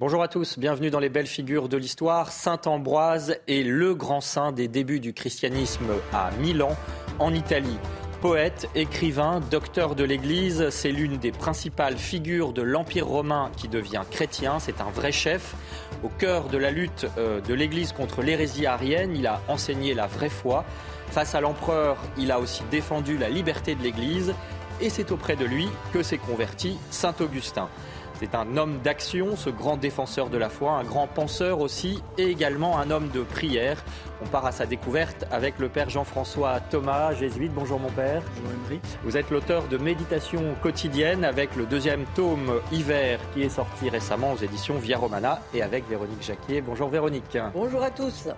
Bonjour à tous, bienvenue dans les belles figures de l'histoire. Saint Ambroise est le grand saint des débuts du christianisme à Milan, en Italie. Poète, écrivain, docteur de l'Église, c'est l'une des principales figures de l'Empire romain qui devient chrétien. C'est un vrai chef. Au cœur de la lutte euh, de l'Église contre l'hérésie arienne, il a enseigné la vraie foi. Face à l'empereur, il a aussi défendu la liberté de l'Église. Et c'est auprès de lui que s'est converti Saint Augustin. C'est un homme d'action, ce grand défenseur de la foi, un grand penseur aussi, et également un homme de prière. On part à sa découverte avec le père Jean-François Thomas, jésuite. Bonjour mon père. Bonjour Vous êtes l'auteur de Méditation quotidienne avec le deuxième tome Hiver qui est sorti récemment aux éditions Via Romana et avec Véronique Jacquier. Bonjour Véronique. Bonjour à tous.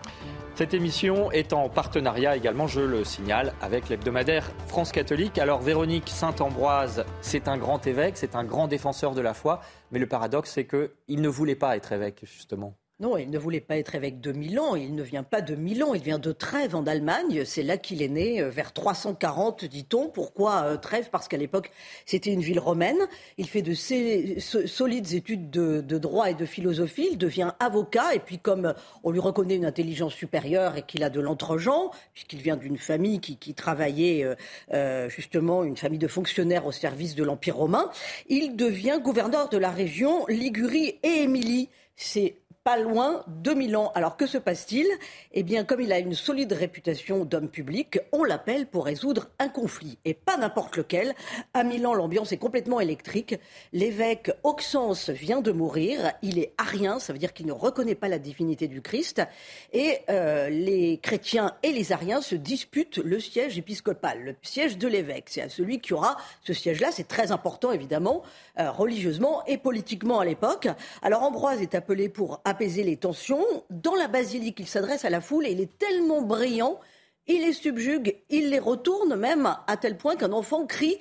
Cette émission est en partenariat également, je le signale, avec l'hebdomadaire France catholique. Alors Véronique Saint-Ambroise, c'est un grand évêque, c'est un grand défenseur de la foi, mais le paradoxe c'est qu'il ne voulait pas être évêque justement. Non, il ne voulait pas être évêque de Milan. Il ne vient pas de Milan, il vient de Trèves en Allemagne. C'est là qu'il est né, euh, vers 340, dit-on. Pourquoi euh, Trèves? Parce qu'à l'époque, c'était une ville romaine. Il fait de solides études de, droit et de philosophie. Il devient avocat. Et puis, comme on lui reconnaît une intelligence supérieure et qu'il a de l'entre-gens, puisqu'il vient d'une famille qui, travaillait euh, justement, une famille de fonctionnaires au service de l'Empire romain, il devient gouverneur de la région Ligurie et Émilie. C'est pas loin de Milan. Alors que se passe-t-il? Eh bien, comme il a une solide réputation d'homme public, on l'appelle pour résoudre un conflit. Et pas n'importe lequel. À Milan, l'ambiance est complètement électrique. L'évêque Auxence vient de mourir. Il est arien, ça veut dire qu'il ne reconnaît pas la divinité du Christ. Et euh, les chrétiens et les ariens se disputent le siège épiscopal, le siège de l'évêque. C'est à celui qui aura ce siège-là. C'est très important, évidemment, euh, religieusement et politiquement à l'époque. Alors Ambroise est appelé pour apaiser les tensions. Dans la basilique, il s'adresse à la foule et il est tellement brillant, il les subjugue, il les retourne même à tel point qu'un enfant crie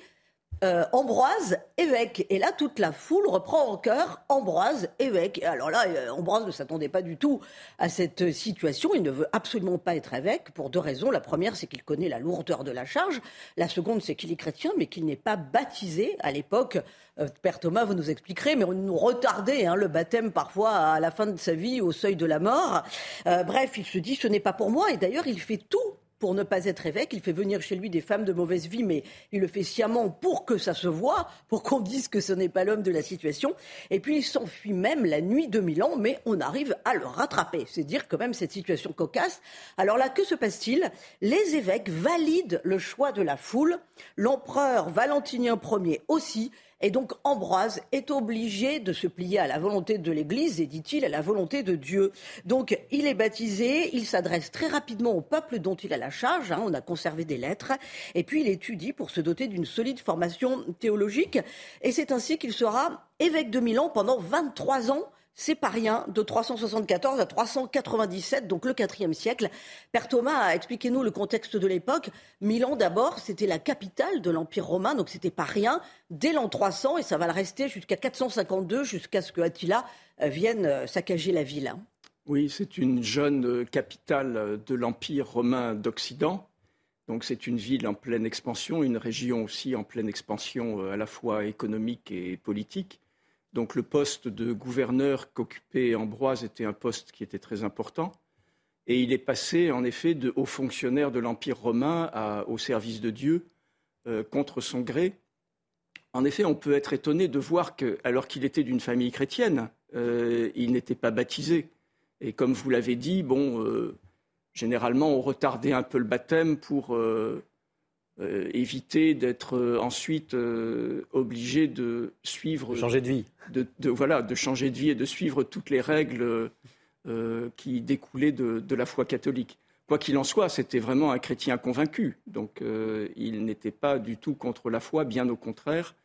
euh, Ambroise, évêque. Et là, toute la foule reprend en chœur Ambroise, évêque. alors là, euh, Ambroise ne s'attendait pas du tout à cette situation. Il ne veut absolument pas être évêque pour deux raisons. La première, c'est qu'il connaît la lourdeur de la charge. La seconde, c'est qu'il est chrétien, mais qu'il n'est pas baptisé. À l'époque, euh, Père Thomas, vous nous expliquerez, mais on nous retardait hein, le baptême parfois à la fin de sa vie, au seuil de la mort. bref, il se dit, ce n'est pas pour moi. Et d'ailleurs, il fait tout pour ne pas être évêque. Il fait venir chez lui des femmes de mauvaise vie, mais il le fait sciemment pour que ça se voit, pour qu'on dise que ce n'est pas l'homme de la situation. Et puis il s'enfuit même la nuit de Milan, mais on arrive à le rattraper. C'est dire quand même cette situation cocasse. Alors là, que se passe-t-il? Les évêques valident le choix de la foule. L'empereur Valentinien Ier aussi. Et donc Ambroise est obligé de se plier à la volonté de l'Église et, dit-il, à la volonté de Dieu. Donc il est baptisé, il s'adresse très rapidement au peuple dont il a la charge, hein, on a conservé des lettres, et puis il étudie pour se doter d'une solide formation théologique. Et c'est ainsi qu'il sera évêque de Milan pendant 23 ans c'est pas rien, de 374 à 397, donc le IVe siècle. Père Thomas, expliquez-nous le contexte de l'époque. Milan, d'abord, c'était la capitale de l'Empire romain, donc c'était pas rien, dès l'an 300, et ça va le rester jusqu'à 452, jusqu'à ce que Attila euh, vienne euh, saccager la ville. Oui, c'est une jeune euh, capitale de l'Empire romain d'Occident. Donc c'est une ville en pleine expansion, une région aussi en pleine expansion à la fois économique et politique. Donc le poste de gouverneur qu'occupait Ambroise était un poste qui était très important. Et il est passé en effet de haut fonctionnaire de l'Empire romain au service de Dieu euh, contre son gré. En effet, on peut être étonné de voir que, alors qu'il était d'une famille chrétienne, euh, il n'était pas baptisé. Et comme vous l'avez dit, euh, généralement, on retardait un peu le baptême pour éviter d'être euh, ensuite euh, obligé de suivre. De changer de vie. De, voilà, de changer de vie et de suivre toutes les règles qui découlaient de, la foi catholique. Quoi qu'il en soit, c'était vraiment un chrétien convaincu. Donc il n'était pas du tout contre la foi, bien au contraire.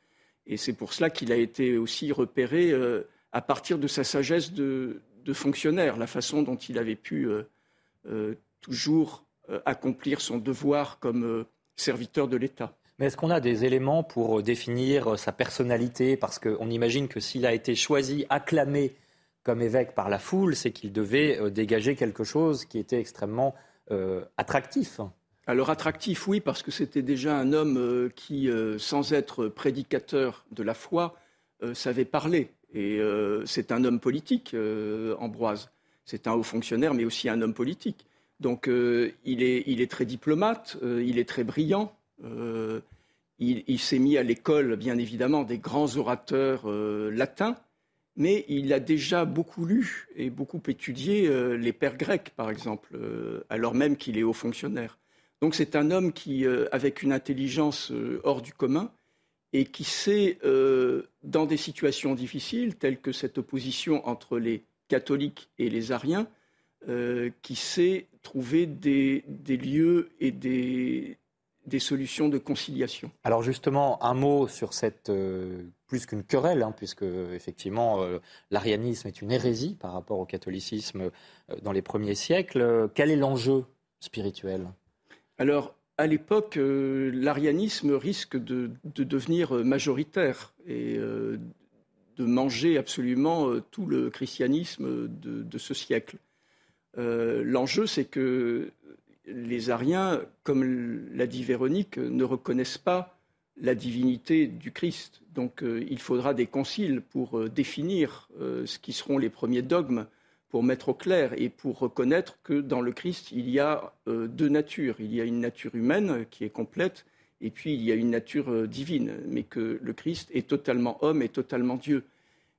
Et c'est pour cela qu'il a été aussi repéré à partir de sa sagesse de, fonctionnaire, la façon dont il avait pu toujours accomplir son devoir comme serviteur de l'État. Mais est-ce qu'on a des éléments pour définir sa personnalité? Parce qu'on imagine que s'il a été choisi, acclamé comme évêque par la foule, c'est qu'il devait dégager quelque chose qui était extrêmement attractif. Alors attractif, oui, parce que c'était déjà un homme euh, qui, euh, sans être prédicateur de la foi, euh, savait parler. Et c'est un homme politique, Ambroise. C'est un haut fonctionnaire, mais aussi un homme politique. Donc il est, très diplomate, il est très brillant. il, s'est mis à l'école, bien évidemment, des grands orateurs latins, mais il a déjà beaucoup lu et beaucoup étudié les pères grecs, par exemple, alors même qu'il est haut fonctionnaire. Donc c'est un homme qui, euh, avec une intelligence euh, hors du commun, et qui sait, euh, dans des situations difficiles, telles que cette opposition entre les catholiques et les ariens, qui sait trouver des, lieux et des, solutions de conciliation. Alors justement, un mot sur cette, plus qu'une querelle, hein, puisque effectivement l'arianisme est une hérésie par rapport au catholicisme dans les premiers siècles. Quel est l'enjeu spirituel? Alors, à l'époque, euh, l'arianisme risque de, devenir majoritaire et euh, de manger absolument euh, tout le christianisme de, ce siècle. L'enjeu, c'est que les Ariens, comme l'a dit Véronique, ne reconnaissent pas la divinité du Christ. Donc il faudra des conciles pour définir ce qui seront les premiers dogmes pour mettre au clair et pour reconnaître que dans le Christ, il y a euh, deux natures. Il y a une nature humaine qui est complète, et puis il y a une nature euh, divine, mais que le Christ est totalement homme et totalement Dieu.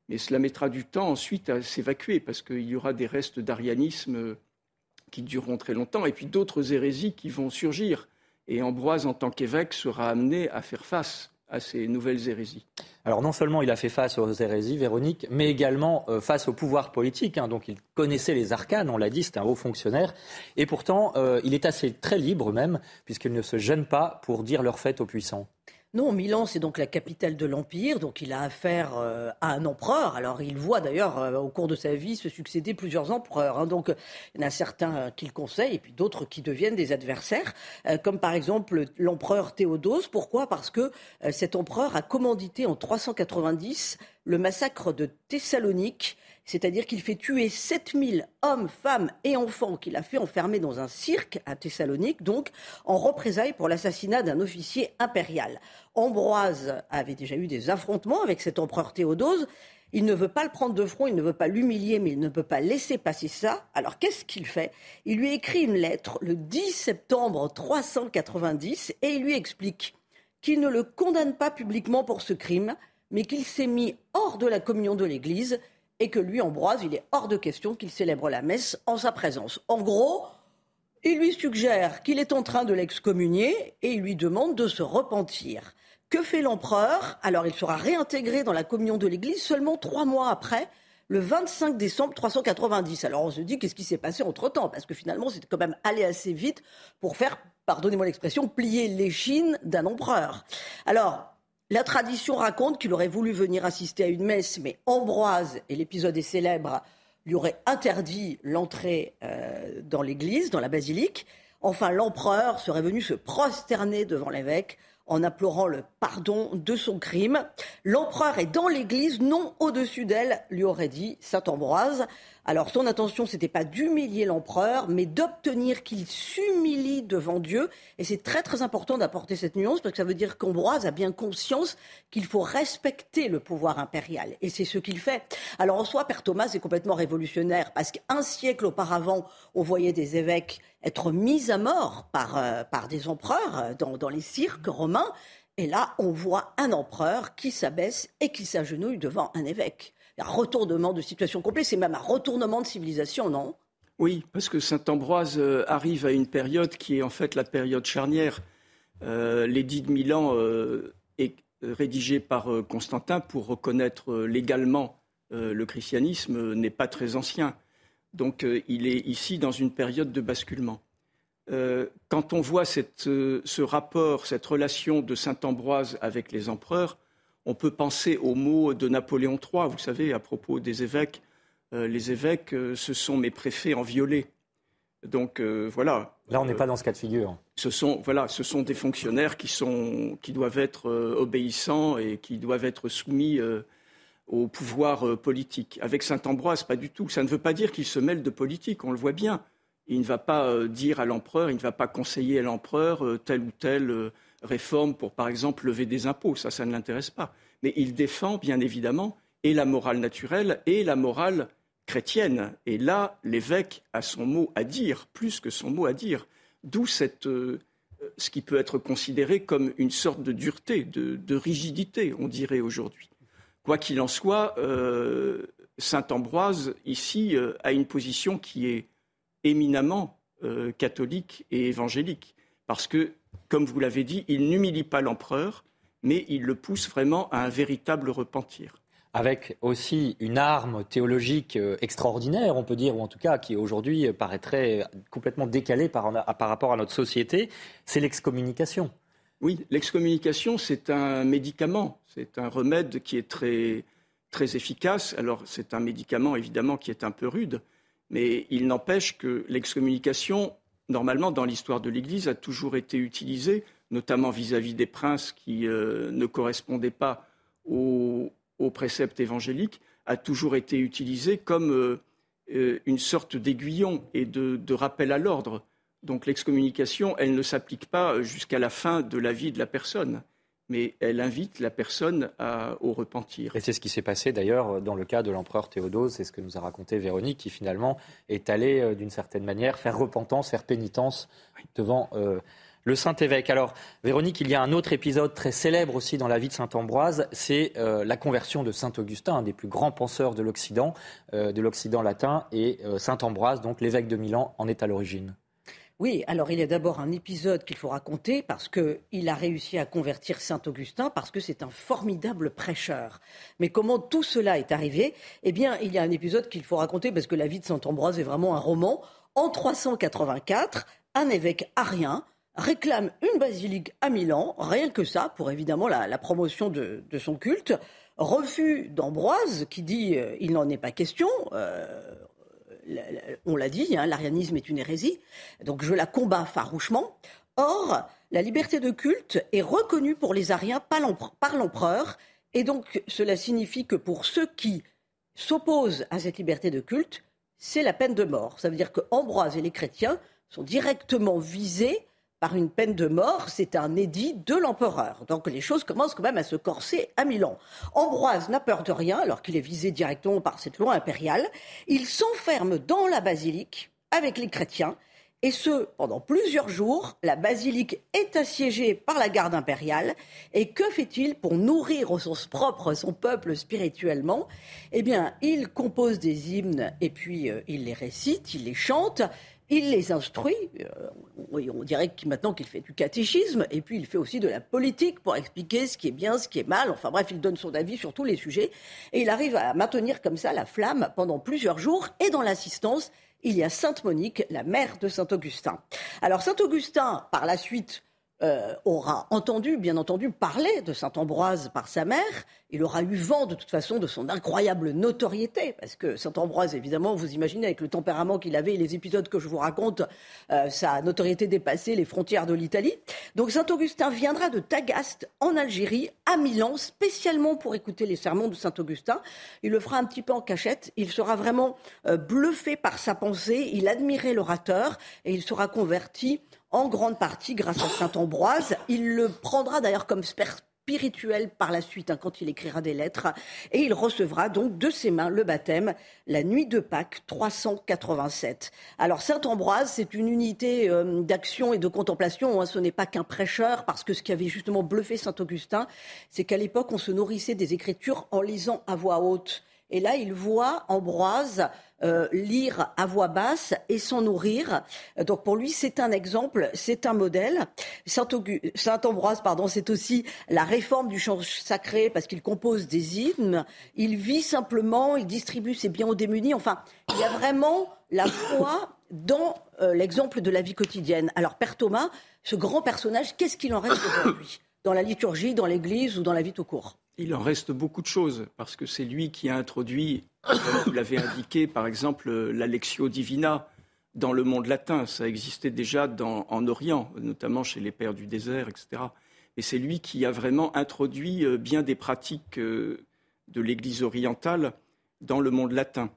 Mais cela mettra du temps ensuite à s'évacuer, parce qu'il y aura des restes d'arianisme qui dureront très longtemps, et puis d'autres hérésies qui vont surgir. Et Ambroise, en tant qu'évêque, sera amené à faire face à ces nouvelles hérésies. Alors non seulement il a fait face aux hérésies, Véronique, mais également euh, face au pouvoir politique. Hein. donc il connaissait les arcanes, on l'a dit, c'était un haut fonctionnaire. Et pourtant, euh, il est assez très libre même, puisqu'il ne se gêne pas pour dire leur fait aux puissants. Non, Milan, c'est donc la capitale de l'Empire, donc il a affaire euh, à un empereur. Alors il voit d'ailleurs euh, au cours de sa vie se succéder plusieurs empereurs. Hein. donc il y en a certains qu'il conseille et puis d'autres qui deviennent des adversaires, euh, comme par exemple l'empereur Théodose. Pourquoi? Parce que cet empereur a commandité en 390 le massacre de Thessalonique c'est-à-dire qu'il fait tuer 7000 hommes, femmes et enfants qu'il a fait enfermer dans un cirque à Thessalonique, donc en représailles pour l'assassinat d'un officier impérial. Ambroise avait déjà eu des affrontements avec cet empereur Théodose. Il ne veut pas le prendre de front, il ne veut pas l'humilier, mais il ne peut pas laisser passer ça. Alors qu'est-ce qu'il fait? Il lui écrit une lettre le 10 septembre 390 et il lui explique qu'il ne le condamne pas publiquement pour ce crime, mais qu'il s'est mis hors de la communion de l'Église et que lui, Ambroise, il est hors de question qu'il célèbre la messe en sa présence. En gros, il lui suggère qu'il est en train de l'excommunier et il lui demande de se repentir. Que fait l'empereur? Alors il sera réintégré dans la communion de l'Église seulement trois mois après, le 25 décembre 390. Alors on se dit qu'est-ce qui s'est passé entre-temps? Parce que finalement c'est quand même allé assez vite pour faire, pardonnez-moi l'expression, plier l'échine d'un empereur. Alors la tradition raconte qu'il aurait voulu venir assister à une messe, mais Ambroise, et l'épisode est célèbre, lui aurait interdit l'entrée euh, dans l'église, dans la basilique. Enfin, l'empereur serait venu se prosterner devant l'évêque en implorant le pardon de son crime. L'empereur est dans l'église, non au-dessus d'elle, lui aurait dit saint Ambroise. Alors son intention, n'était pas d'humilier l'empereur, mais d'obtenir qu'il s'humilie devant Dieu. Et c'est très très important d'apporter cette nuance parce que ça veut dire qu'Ambroise a bien conscience qu'il faut respecter le pouvoir impérial. Et c'est ce qu'il fait. Alors en soi, Père Thomas est complètement révolutionnaire parce qu'un siècle auparavant, on voyait des évêques être mis à mort par, euh, par des empereurs euh, dans, dans les cirques romains. Et là, on voit un empereur qui s'abaisse et qui s'agenouille devant un évêque un retournement de situation complet, c'est même un retournement de civilisation, non? Oui, parce que Saint Ambroise euh, arrive à une période qui est en fait la période charnière. Euh, L'édit de Milan euh, est rédigé par Constantin pour reconnaître légalement le christianisme n'est pas très ancien. Donc il est ici dans une période de basculement. quand on voit ce rapport, cette relation de Saint Ambroise avec les empereurs, On peut penser aux mots de Napoléon III, vous savez, à propos des évêques. les évêques, ce sont mes préfets en violet. Donc voilà. Là, on n'est pas dans ce cas de figure. Ce sont, voilà, ce sont des fonctionnaires qui, sont, qui doivent être obéissants et qui doivent être soumis au pouvoir euh, politique. Avec Saint-Ambroise, pas du tout. Ça ne veut pas dire qu'il se mêle de politique, on le voit bien. Il ne va pas euh, dire à l'empereur, il ne va pas conseiller à l'empereur euh, telle ou telle réforme pour, par exemple, lever des impôts. Ça, ça ne l'intéresse pas. Mais il défend, bien évidemment, et la morale naturelle et la morale chrétienne. Et là, l'évêque a son mot à dire, plus que son mot à dire. D'où cette, ce qui peut être considéré comme une sorte de dureté, de rigidité, on dirait aujourd'hui. Quoi qu'il en soit, euh, Saint Ambroise, ici, euh, a une position qui est éminemment euh, catholique et évangélique. Parce que, comme vous l'avez dit, il n'humilie pas l'empereur, mais il le pousse vraiment à un véritable repentir avec aussi une arme théologique extraordinaire, on peut dire, ou en tout cas qui aujourd'hui paraîtrait complètement décalée par, par rapport à notre société, c'est l'excommunication. Oui, l'excommunication, c'est un médicament, c'est un remède qui est très, très efficace. Alors, c'est un médicament, évidemment, qui est un peu rude, mais il n'empêche que l'excommunication, normalement, dans l'histoire de l'Église, a toujours été utilisée, notamment vis-à-vis des princes qui euh, ne correspondaient pas aux, préceptes évangéliques, a toujours été utilisée comme euh, euh, une sorte d'aiguillon et de rappel à l'ordre. Donc l'excommunication, elle ne s'applique pas jusqu'à la fin de la vie de la personne, mais elle invite la personne au repentir. Et c'est ce qui s'est passé d'ailleurs dans le cas de l'empereur Théodose, c'est ce que nous a raconté Véronique, qui finalement est allé euh, d'une certaine manière faire repentance, faire pénitence devant euh, le Saint-Évêque. Alors, Véronique, il y a un autre épisode très célèbre aussi dans la vie de Saint-Ambroise, c'est euh, la conversion de Saint-Augustin, un des plus grands penseurs de l'Occident, de l'Occident latin, et Saint-Ambroise, donc l'évêque de Milan, en est à l'origine. Oui, alors il y a d'abord un épisode qu'il faut raconter parce qu'il a réussi à convertir Saint Augustin parce que c'est un formidable prêcheur. Mais comment tout cela est arrivé? Eh bien, il y a un épisode qu'il faut raconter parce que la vie de Saint Ambroise est vraiment un roman. En 384, un évêque arien réclame une basilique à Milan, rien que ça, pour évidemment la, promotion de, son culte. Refus d'Ambroise qui dit euh, il n'en est pas question. Euh, on l'a dit, hein, l'arianisme est une hérésie, donc je la combats farouchement. Or, la liberté de culte est reconnue pour les ariens par l'empereur, et donc cela signifie que pour ceux qui s'opposent à cette liberté de culte, c'est la peine de mort. Ça veut dire que Ambroise et les chrétiens sont directement visés par une peine de mort, c'est un édit de l'empereur. Donc les choses commencent quand même à se corser à Milan. Ambroise n'a peur de rien, alors qu'il est visé directement par cette loi impériale. Il s'enferme dans la basilique avec les chrétiens, et ce, pendant plusieurs jours, la basilique est assiégée par la garde impériale. Et que fait-il pour nourrir au sens propre son peuple spirituellement? Eh bien, il compose des hymnes et puis euh, il les récite, il les chante. Il les instruit, euh, on dirait maintenant qu'il fait du catéchisme, et puis il fait aussi de la politique pour expliquer ce qui est bien, ce qui est mal. Enfin bref, il donne son avis sur tous les sujets, et il arrive à maintenir comme ça la flamme pendant plusieurs jours, et dans l'assistance, il y a Sainte Monique, la mère de Saint Augustin. Alors Saint Augustin, par la suite, euh, aura entendu, bien entendu, parler de Saint Ambroise par sa mère. Il aura eu vent, de toute façon, de son incroyable notoriété, parce que Saint Ambroise, évidemment, vous imaginez, avec le tempérament qu'il avait et les épisodes que je vous raconte, euh, sa notoriété dépassait les frontières de l'Italie. Donc Saint Augustin viendra de Tagaste, en Algérie, à Milan, spécialement pour écouter les sermons de Saint Augustin. Il le fera un petit peu en cachette. Il sera vraiment euh, bluffé par sa pensée. Il admirait l'orateur et il sera converti en grande partie grâce à Saint Ambroise. Il le prendra d'ailleurs comme spirituel par la suite, hein, quand il écrira des lettres, et il recevra donc de ses mains le baptême la nuit de Pâques 387. Alors Saint Ambroise, c'est une unité euh, d'action et de contemplation, hein. ce n'est pas qu'un prêcheur, parce que ce qui avait justement bluffé Saint Augustin, c'est qu'à l'époque on se nourrissait des Écritures en lisant à voix haute. Et là, il voit Ambroise euh, lire à voix basse et s'en nourrir. Donc pour lui, c'est un exemple, c'est un modèle. Saint, Ambroise, pardon, c'est aussi la réforme du chant sacré parce qu'il compose des hymnes. Il vit simplement, il distribue ses biens aux démunis. Enfin, il y a vraiment la foi dans euh, l'exemple de la vie quotidienne. Alors Père Thomas, ce grand personnage, qu'est-ce qu'il en reste aujourd'hui? Dans la liturgie, dans l'Église ou dans la vie tout court? Il en reste beaucoup de choses, parce que c'est lui qui a introduit, comme vous l'avez indiqué, par exemple, l'Alexio Divina dans le monde latin. Ça existait déjà en Orient, notamment chez les pères du désert, etc. Et c'est lui qui a vraiment introduit euh, bien des pratiques euh, de l'Église orientale dans le monde latin.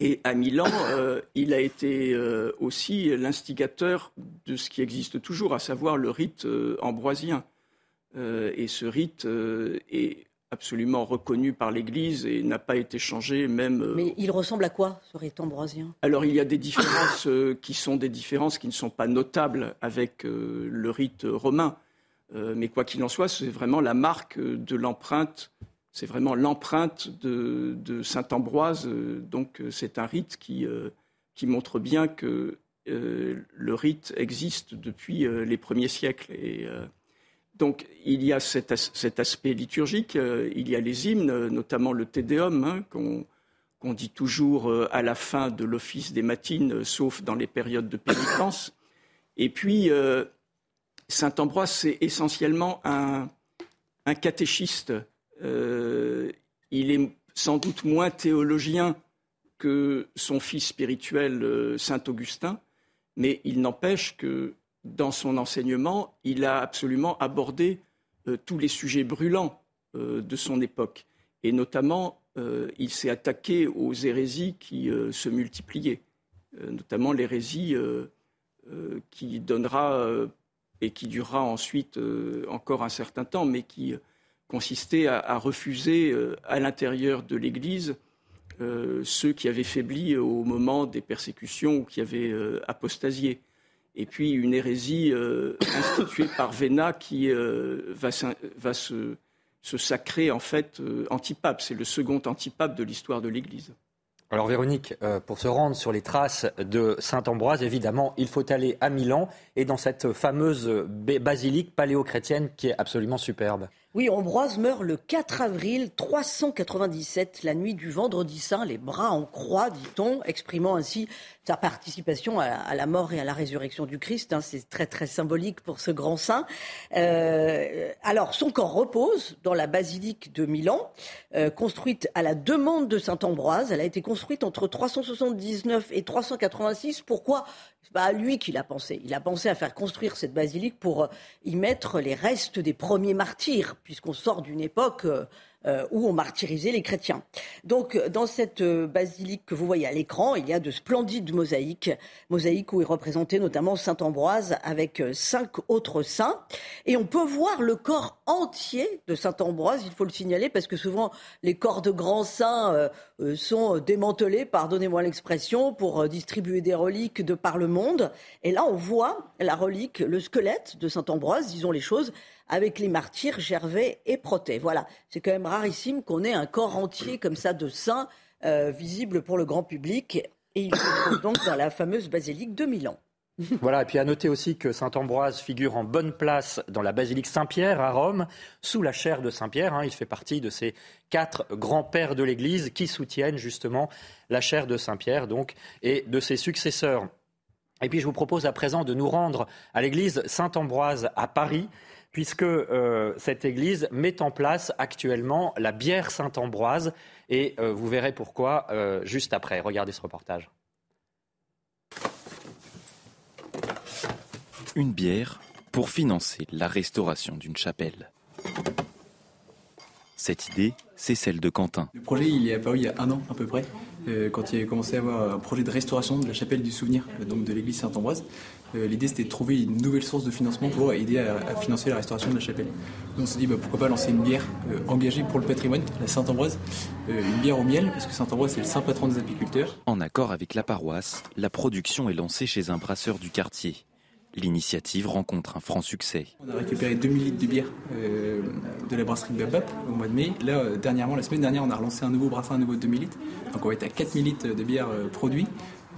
Et à Milan, euh, il a été aussi l'instigateur de ce qui existe toujours, à savoir le rite ambroisien. Et ce rite est absolument reconnu par l'Église et n'a pas été changé même. Mais il ressemble à quoi ce rite ambroisien Alors il y a des différences qui sont des différences qui ne sont pas notables avec le rite romain. Euh, mais quoi qu'il en soit, c'est vraiment la marque de l'empreinte, c'est vraiment l'empreinte de, Saint Ambroise. Euh, donc euh, c'est un rite qui, montre bien que le rite existe depuis les premiers siècles. Et, donc il y a cet, aspect liturgique, il y a les hymnes, notamment le Te Deum, hein, qu'on dit toujours à la fin de l'office des matines, sauf dans les périodes de pénitence. Et puis, Saint Ambroise, c'est essentiellement un, catéchiste. Euh, il est sans doute moins théologien que son fils spirituel euh, Saint Augustin, mais il n'empêche que dans son enseignement, il a absolument abordé euh, tous les sujets brûlants de son époque. Et notamment, il s'est attaqué aux hérésies qui se multipliaient, notamment l'hérésie qui donnera et qui durera ensuite euh, encore un certain temps, mais qui consistait à, refuser euh, à l'intérieur de l'Église euh, ceux qui avaient faibli au moment des persécutions ou qui avaient apostasié. Et puis une hérésie instituée par Véna qui va, va se, sacrer en fait antipape. C'est le second antipape de l'histoire de l'Église. Alors Véronique, euh, pour se rendre sur les traces de Saint-Ambroise, évidemment, il faut aller à Milan et dans cette fameuse basilique paléo-chrétienne qui est absolument superbe. Oui, Ambroise meurt le 4 avril 397, la nuit du vendredi saint, les bras en croix, dit-on, exprimant ainsi sa participation à, la mort et à la résurrection du Christ. Hein, c'est très très symbolique pour ce grand saint. Euh, alors, son corps repose dans la basilique de Milan, euh, construite à la demande de saint Ambroise. Elle a été construite entre 379 et 386. Pourquoi? C'est pas à lui qu'il a pensé. Il a pensé à faire construire cette basilique pour y mettre les restes des premiers martyrs, puisqu'on sort d'une époque euh, euh, où on martyrisait les chrétiens. Donc, dans cette euh, basilique que vous voyez à l'écran, il y a de splendides mosaïques, mosaïques où est représenté notamment Saint Ambroise avec euh, cinq autres saints. Et on peut voir le corps entier de Saint Ambroise, il faut le signaler, parce que souvent les corps de grands saints sont démantelés, pardonnez-moi l'expression, pour distribuer des reliques de par le monde. Et là, on voit la relique, le squelette de Saint Ambroise, disons les choses, avec les martyrs Gervais et Protet. Voilà, c'est quand même rarissime qu'on ait un corps entier comme ça de saints euh, visible pour le grand public. Et il se trouve donc dans la fameuse basilique de Milan. Voilà, et puis à noter aussi que Saint Ambroise figure en bonne place dans la basilique Saint-Pierre à Rome, sous la chaire de Saint-Pierre. Hein. il fait partie de ces quatre grands-pères de l'Église qui soutiennent justement la chaire de Saint-Pierre, donc, et de ses successeurs. Et puis je vous propose à présent de nous rendre à l'église Saint-Ambroise à Paris puisque euh, cette église met en place actuellement la bière Saint-Ambroise. Et euh, vous verrez pourquoi euh, juste après. Regardez ce reportage. Une bière pour financer la restauration d'une chapelle. Cette idée, c'est celle de Quentin. Le projet, il est apparu il y a un an à peu près, quand il a commencé à avoir un projet de restauration de la chapelle du souvenir, donc de l'église Saint-Ambroise. Euh, l'idée c'était de trouver une nouvelle source de financement pour aider à, financer la restauration de la chapelle. Donc on s'est dit bah, pourquoi pas lancer une bière euh, engagée pour le patrimoine, la Saint-Ambroise, euh, une bière au miel, parce que Saint-Ambroise c'est le saint patron des apiculteurs. En accord avec la paroisse, la production est lancée chez un brasseur du quartier. L'initiative rencontre un franc succès. On a récupéré 2000 litres de bière de la brasserie Babap au mois de mai. Là, dernièrement, la semaine dernière, on a relancé un nouveau brassin, un nouveau 2000 litres. Donc on va être à 4000 litres de bière produit.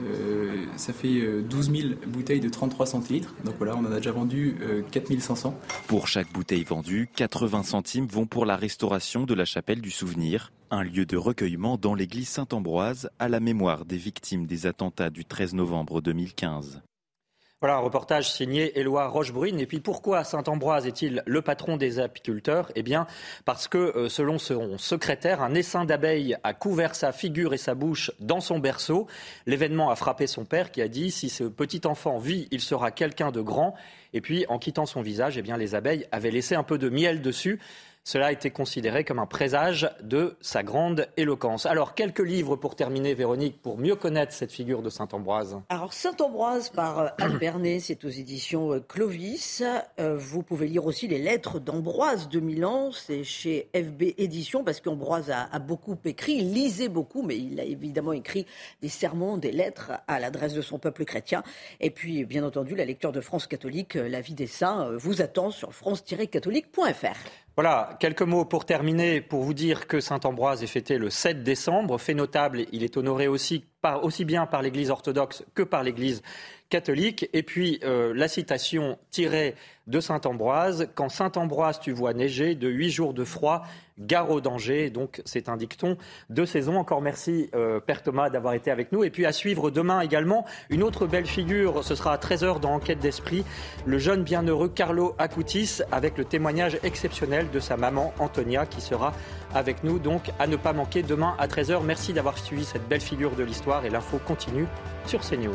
Euh, ça fait 12 euh, 000 bouteilles de 33 centilitres. Donc voilà, on en a déjà vendu 4 euh, 500. Pour chaque bouteille vendue, 80 centimes vont pour la restauration de la chapelle du souvenir, un lieu de recueillement dans l'église Saint-Ambroise à la mémoire des victimes des attentats du 13 novembre 2015. Voilà un reportage signé Éloi Rochebrune. Et puis pourquoi Saint-Ambroise est-il le patron des apiculteurs? Eh bien parce que euh, selon son secrétaire, un essaim d'abeilles a couvert sa figure et sa bouche dans son berceau. L'événement a frappé son père qui a dit si ce petit enfant vit, il sera quelqu'un de grand. Et puis en quittant son visage, eh bien les abeilles avaient laissé un peu de miel dessus. Cela a été considéré comme un présage de sa grande éloquence. Alors, quelques livres pour terminer, Véronique, pour mieux connaître cette figure de Saint-Ambroise. Alors, Saint-Ambroise par euh, Albernay, c'est aux éditions euh, Clovis. Euh, vous pouvez lire aussi les lettres d'Ambroise de Milan, c'est chez FB Éditions, parce qu'Ambroise a, a, beaucoup écrit, il lisait beaucoup, mais il a évidemment écrit des sermons, des lettres à l'adresse de son peuple chrétien. Et puis, bien entendu, la lecture de France catholique, La vie des saints, vous attend sur france-catholique.fr. Voilà, quelques mots pour terminer, pour vous dire que Saint-Ambroise est fêté le 7 décembre. Fait notable, il est honoré aussi, aussi bien par l'Église orthodoxe que par l'Église catholique. Et puis euh, la citation tirée de Saint-Ambroise, quand Saint-Ambroise tu vois neiger, de huit jours de froid, gare au danger. Donc c'est un dicton de saison. Encore merci euh, Père Thomas d'avoir été avec nous. Et puis à suivre demain également une autre belle figure. Ce sera à 13h dans Enquête d'Esprit, le jeune bienheureux Carlo Acutis avec le témoignage exceptionnel de sa maman Antonia qui sera avec nous. Donc à ne pas manquer demain à 13h. Merci d'avoir suivi cette belle figure de l'histoire et l'info continue sur CNews.